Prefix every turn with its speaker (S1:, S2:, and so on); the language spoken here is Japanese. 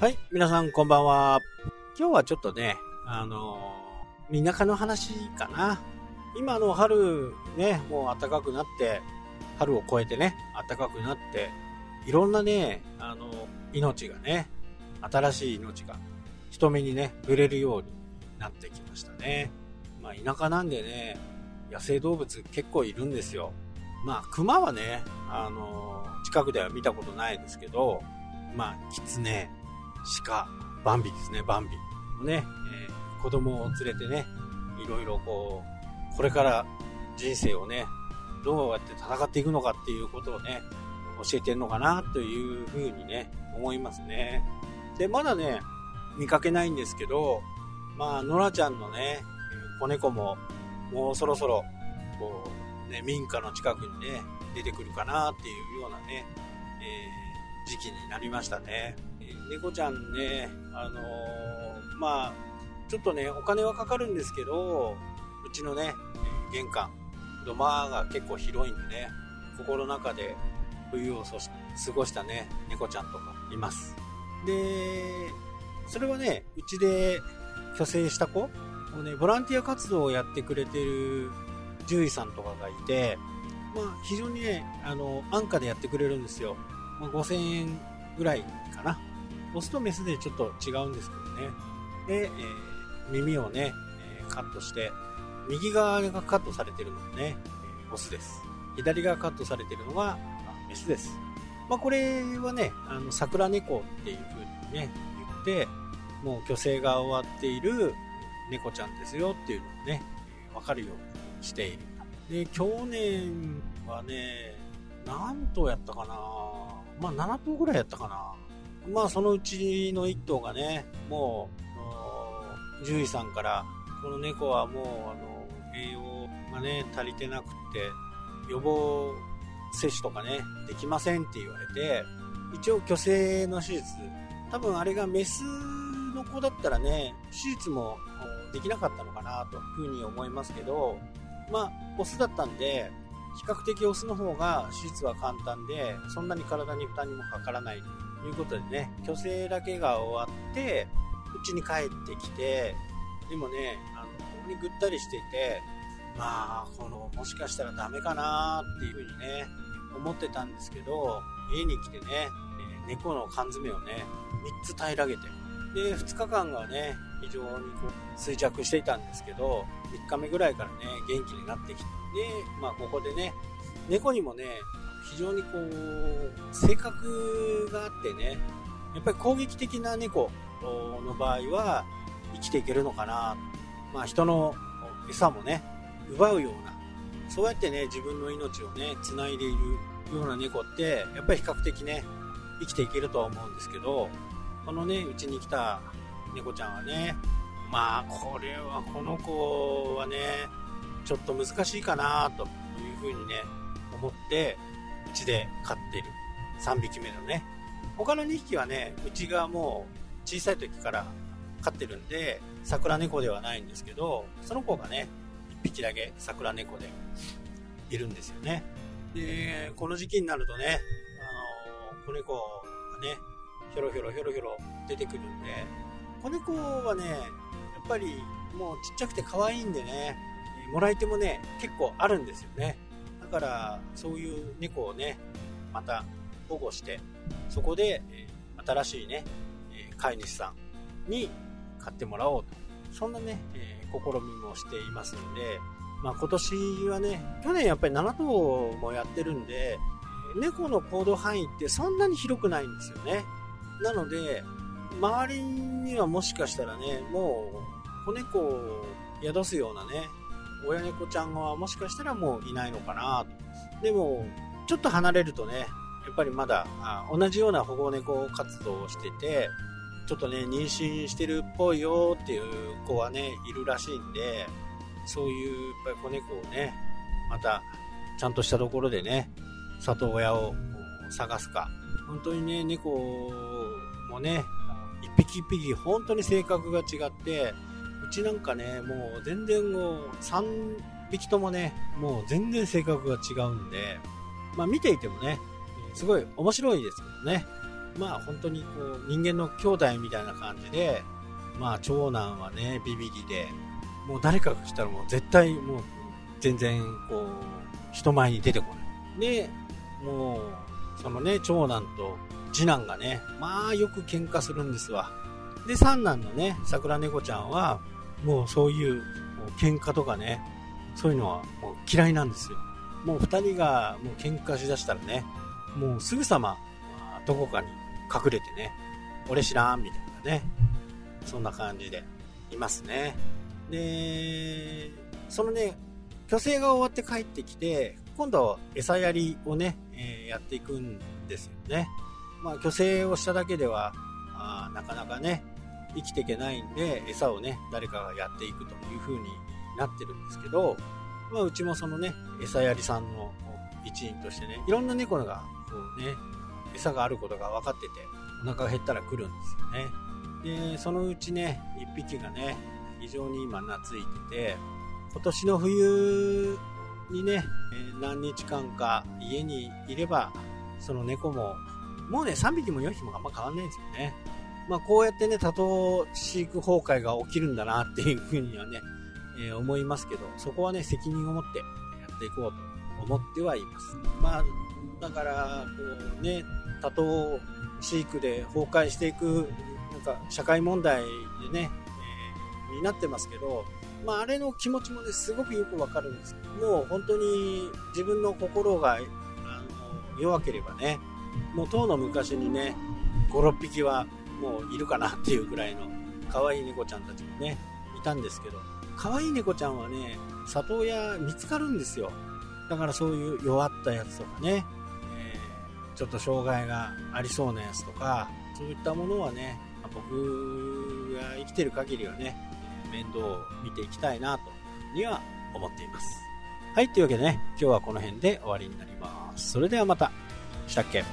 S1: はい、皆さんこんばんは。今日はちょっとね、あのー、田舎の話かな。今の春ね、もう暖かくなって、春を越えてね、暖かくなって、いろんなね、あの、命がね、新しい命が人目にね、触れるようになってきましたね。まあ田舎なんでね、野生動物結構いるんですよ。まあ熊はね、あの、近くでは見たことないですけど、まあキツネ、鹿、バンビですね、バンビ。ね、えー、子供を連れてね、いろいろこう、これから人生をね、どうやって戦っていくのかっていうことをね、教えてるのかなというふうにね、思いますね。で、まだね、見かけないんですけど、まあ、ノラちゃんのね、子猫も、もうそろそろ、こう、ね、民家の近くにね、出てくるかなっていうようなね、えー、時期になりましたね。猫ちゃんね、あのー、まあ、ちょっとね、お金はかかるんですけど、うちのね、玄関、土間が結構広いんでね、心の中で冬を過ごしたね、猫ちゃんとかいます。で、それはね、うちで虚勢した子をね、ボランティア活動をやってくれてる獣医さんとかがいて、まあ、非常にね、あの、安価でやってくれるんですよ。まあ、5000円ぐらいかな。オスとメスでちょっと違うんですけどね。で、えー、耳をね、えー、カットして、右側がカットされてるのがねえ、オスです。左側カットされてるのがメスです。まあ、これはね、あの、桜猫っていう風にね、言って、もう虚勢が終わっている猫ちゃんですよっていうのをね、わかるようにしている。で、去年はね、何頭やったかなまあ7頭ぐらいやったかなまあそのうちの1頭がね、もう、獣医さんから、この猫はもう、あの、栄養がね、足りてなくって、予防接種とかね、できませんって言われて、一応虚勢の手術、多分あれがメスの子だったらね、手術もできなかったのかなというふうに思いますけど、まあ、オスだったんで、比較的オスの方が手術は簡単で、そんなに体に負担にもかからないということでね、虚勢だけが終わって、うちに帰ってきて、でもね、あの、ここにぐったりしていて、まあ、この、もしかしたらダメかなっていうふうにね、思ってたんですけど、家に来てね、え猫の缶詰をね、3つ平らげて、で、2日間がね、非常にこう衰弱していたんですけど、3日目ぐらいからね、元気になってきて、でまあここでね、猫にもね、非常にこう、性格があってね、やっぱり攻撃的な猫の場合は生きていけるのかな。まあ人の餌もね、奪うような、そうやってね、自分の命をね、繋いでいるような猫って、やっぱり比較的ね、生きていけるとは思うんですけど、このね、うちに来た猫ちゃんはね、まあ、これは、この子はね、ちょっと難しいかなというふうにね、思って、うちで飼っている3匹目のね。他の2匹はね、うちがもう小さい時から飼ってるんで、桜猫ではないんですけど、その子がね、1匹だけ桜猫でいるんですよね。で、この時期になるとね、あの、子猫がね、ひょろひょろひょろひょろ出てくるんで、子猫はね、やっぱりもうちっちゃくて可愛いんでね、もらい手もね、結構あるんですよね。だから、そういう猫をね、また保護して、そこで、え新しいね、え飼い主さんに買ってもらおうと。そんなね、え、試みもしていますんで、まあ今年はね、去年やっぱり7頭もやってるんで、猫の行動範囲ってそんなに広くないんですよね。なので、周りにはもしかしたらね、もう子猫を宿すようなね、親猫ちゃんはもしかしたらもういないのかなと。でも、ちょっと離れるとね、やっぱりまだ同じような保護猫活動をしてて、ちょっとね、妊娠してるっぽいよっていう子はね、いるらしいんで、そういうやっぱり子猫をね、またちゃんとしたところでね、里親を探すか。本当にね、猫もね、一匹一匹本当に性格が違って、ちなんかね、もう全然もう3匹ともね、もう全然性格が違うんで、まあ見ていてもね、すごい面白いですけどね。まあ本当にこう人間の兄弟みたいな感じで、まあ長男はね、ビビリで、もう誰かが来たらもう絶対もう全然こう、人前に出てこない。で、もう、そのね、長男と次男がね、まあよく喧嘩するんですわ。で、三男のね、桜猫ちゃんは、もうそういう喧嘩とかね、そういうのはもう嫌いなんですよ。もう二人がもう喧嘩しだしたらね、もうすぐさま、どこかに隠れてね、俺知らんみたいなね、そんな感じでいますね。で、そのね、虚勢が終わって帰ってきて、今度は餌やりをね、えー、やっていくんですよね。まあ、虚勢をしただけでは、あなかなかね、生きていけないんで、餌をね、誰かがやっていくという風になってるんですけど、まあ、うちもそのね、餌やりさんの一員としてね、いろんな猫が、こうね、餌があることが分かってて、お腹が減ったら来るんですよね。で、そのうちね、1匹がね、非常に今懐いてて、今年の冬にね、何日間か家にいれば、その猫も、もうね、3匹も4匹もあんま変わんないんですよね。まあ、こうやってね、多頭飼育崩壊が起きるんだなっていうふうにはね、えー、思いますけど、そこはね、責任を持ってやっていこうと思ってはいます。まあ、だから、こうね、多頭飼育で崩壊していく、なんか社会問題でね、えー、になってますけど、まあ、あれの気持ちもね、すごくよくわかるんですけどもう本当に自分の心があの弱ければね、もう当の昔にね、5、6匹はもういるかなっていうぐらいの可愛い猫ちゃんたちもね、いたんですけど、可愛い猫ちゃんはね、里親見つかるんですよ。だからそういう弱ったやつとかね、えー、ちょっと障害がありそうなやつとか、そういったものはね、僕が生きてる限りはね、面倒を見ていきたいなとには思っています。はい、というわけでね、今日はこの辺で終わりになります。それではまた。したっけ？